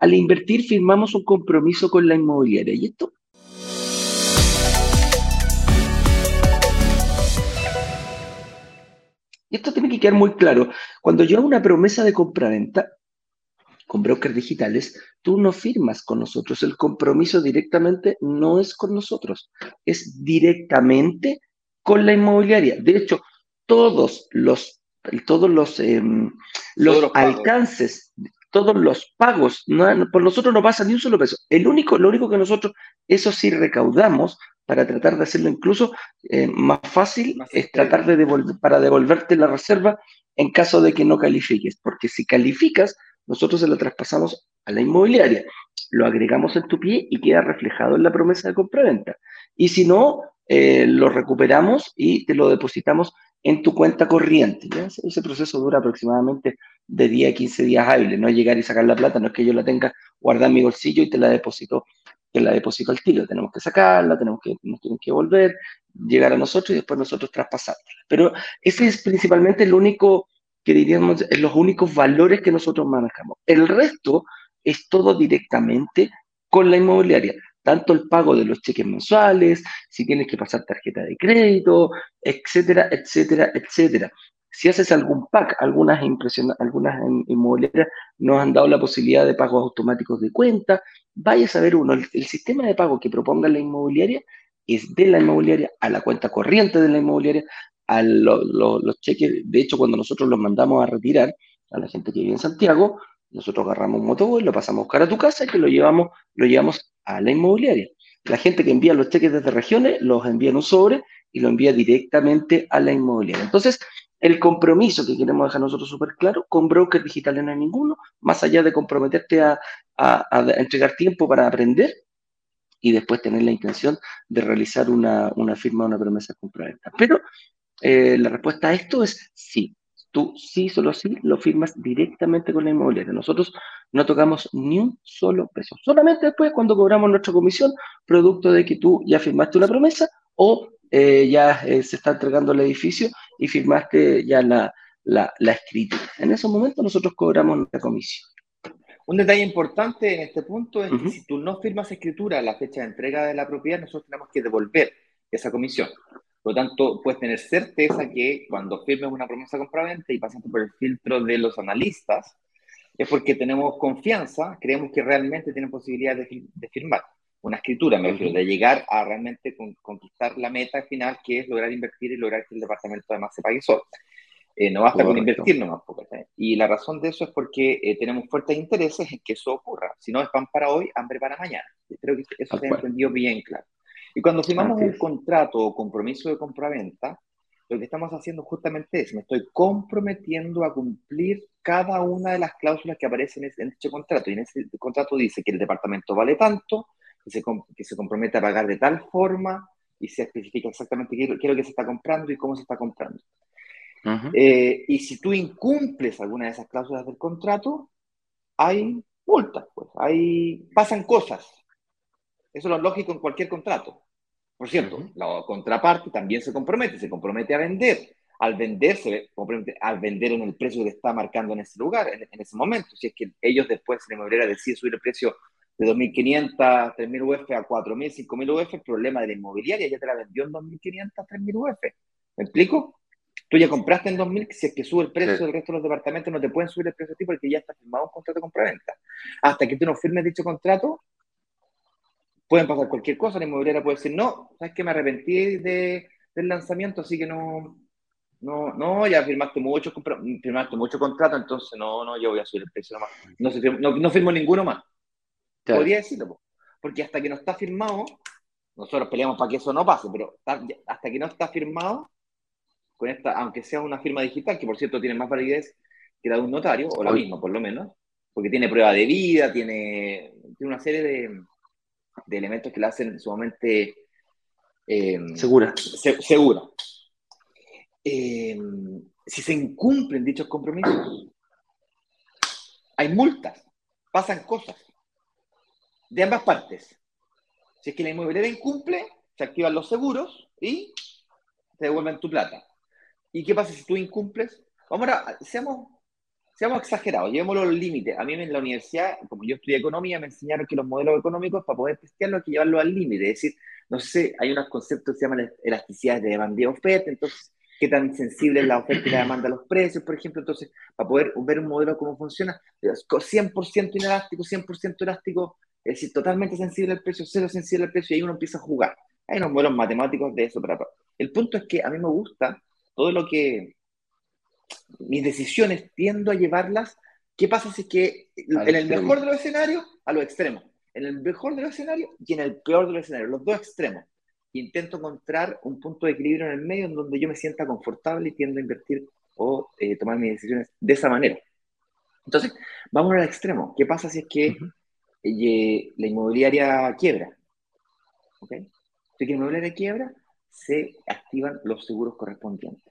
al invertir firmamos un compromiso con la inmobiliaria. Y esto Y esto tiene que quedar muy claro. Cuando yo hago una promesa de compraventa con brokers digitales, tú no firmas con nosotros. El compromiso directamente no es con nosotros, es directamente con la inmobiliaria. De hecho, todos los, todos los, em, los, alcances, todos los pagos, por nosotros no pasa ni un solo peso. El único, lo único que nosotros, eso sí recaudamos, para tratar de hacerlo incluso eh, más fácil, es tratar de devolver, para devolverte la reserva en caso de que no califiques, porque si calificas, nosotros se lo traspasamos a la inmobiliaria, lo agregamos en tu pie y queda reflejado en la promesa de compraventa. Y si no, eh, lo recuperamos y te lo depositamos en tu cuenta corriente. Ese proceso dura aproximadamente de 10 a 15 días hábiles, no llegar y sacar la plata, no es que yo la tenga guardada en mi bolsillo y te la deposito que la deposito al tiro. Tenemos que sacarla, tenemos que, nos tienen que volver, llegar a nosotros y después nosotros traspasarla. Pero ese es principalmente el único, que diríamos, los únicos valores que nosotros manejamos. El resto es todo directamente con la inmobiliaria. Tanto el pago de los cheques mensuales, si tienes que pasar tarjeta de crédito, etcétera, etcétera, etcétera. Si haces algún pack, algunas, algunas inmobiliarias nos han dado la posibilidad de pagos automáticos de cuenta. Vaya a saber uno, el, sistema de pago que proponga la inmobiliaria es de la inmobiliaria a la cuenta corriente de la inmobiliaria, a los cheques. De hecho, cuando nosotros los mandamos a retirar a la gente que vive en Santiago, nosotros agarramos un motoboy, lo pasamos a buscar a tu casa y que lo llevamos, lo llevamos a la inmobiliaria. La gente que envía los cheques desde regiones los envía en un sobre y lo envía directamente a la inmobiliaria. Entonces, el compromiso que queremos dejar nosotros súper claro, con brokers digitales no hay ninguno, más allá de comprometerte a, entregar tiempo para aprender y después tener la intención de realizar una, firma o una promesa de compraventa. Pero eh, la respuesta a esto es sí. Tú sí, solo sí, lo firmas directamente con la inmobiliaria. Nosotros no tocamos ni un solo peso. Solamente después cuando cobramos nuestra comisión, producto de que tú ya firmaste una promesa o eh, ya eh, se está entregando el edificio y firmaste ya la, la, escritura. En ese momento nosotros cobramos nuestra comisión. Un detalle importante en este punto es que si tú no firmas escritura a la fecha de entrega de la propiedad, nosotros tenemos que devolver esa comisión. Por lo tanto, puedes tener certeza que cuando firmes una promesa compraventa y pasaste por el filtro de los analistas, es porque tenemos confianza, creemos que realmente tienen posibilidad de, de firmar una escritura, me refiero, de llegar a realmente conquistar la meta final, que es lograr invertir y lograr que el departamento además se pague solo. Eh, no basta con invertir nomás. Y la razón de eso es porque eh, tenemos fuertes intereses en que eso ocurra. Si no es pan para hoy, hambre para mañana. Creo que eso se ha entendido bien claro. Y cuando firmamos un contrato o compromiso de compraventa, lo que estamos haciendo justamente es, me estoy comprometiendo a cumplir cada una de las cláusulas que aparecen en dicho contrato. Y en ese contrato dice que el departamento vale tanto, que se, que se compromete a pagar de tal forma y se especifica exactamente qué, es lo que se está comprando y cómo se está comprando. Eh, y si tú incumples alguna de esas cláusulas del contrato, hay multas, pues, hay, pasan cosas. Eso es lo lógico en cualquier contrato. Por cierto, la contraparte también se compromete, se compromete a vender. Al vender, se compromete al vender en el precio que está marcando en ese lugar, en, ese momento. Si es que ellos después, la inmobiliaria decide subir el precio de 2.500, 3.000 UF a 4.000, 5.000 UF, el problema de la inmobiliaria ya te la vendió en 2.500, 3.000 UF. ¿Me explico? Tú ya compraste en 2.000, si es que sube el precio del resto de los departamentos, no te pueden subir el precio a ti porque ya está firmado un contrato de compraventa. Hasta que tú no firmes dicho contrato, pueden pasar cualquier cosa. La inmobiliaria puede decir, no, sabes que me arrepentí de, del lanzamiento, así que no, no, no, ya firmaste mucho, firmaste mucho contrato, entonces no, no, yo voy a subir el precio nomás. No, no, no firmo ninguno más. Podría decirlo, porque hasta que no está firmado, nosotros peleamos para que eso no pase, pero hasta que no está firmado, con esta, aunque sea una firma digital, que por cierto tiene más validez que la de un notario, o la misma por lo menos, porque tiene prueba de vida, tiene, tiene una serie de, de elementos que la hacen sumamente em, segura. segura. Em, si se incumplen dichos compromisos, hay multas, pasan cosas de ambas partes. Si es que la inmobiliaria incumple, se activan los seguros y te devuelven tu plata. ¿Y qué pasa si tú incumples? Vamos a, seamos, seamos exagerados, llevémoslo al límite. A mí en la universidad, como yo estudié economía, me enseñaron que los modelos económicos, para poder testearlos, hay que llevarlos al límite. Es decir, no sé, hay unos conceptos que se llaman elasticidad de demanda y oferta, entonces, qué tan sensible es la oferta y la demanda a los precios, por ejemplo. Entonces, para poder ver un modelo cómo funciona, 100% inelástico, 100% elástico, es decir, totalmente sensible al precio, cero sensible al precio, y ahí uno empieza a jugar. Hay unos modelos matemáticos de eso. Para... El punto es que a mí me gusta todo lo que mis decisiones tiendo a llevarlas, ¿qué pasa si es que en el mejor de los escenarios, a los extremos? En el mejor de los escenarios y en el peor de los escenarios, los dos extremos. Intento encontrar un punto de equilibrio en el medio en donde yo me sienta confortable y tiendo a invertir o eh, tomar mis decisiones de esa manera. Entonces, vamos al extremo. ¿Qué pasa si es que eh, la inmobiliaria quiebra? ¿Ok? Si que la inmobiliaria quiebra, se activan los seguros correspondientes.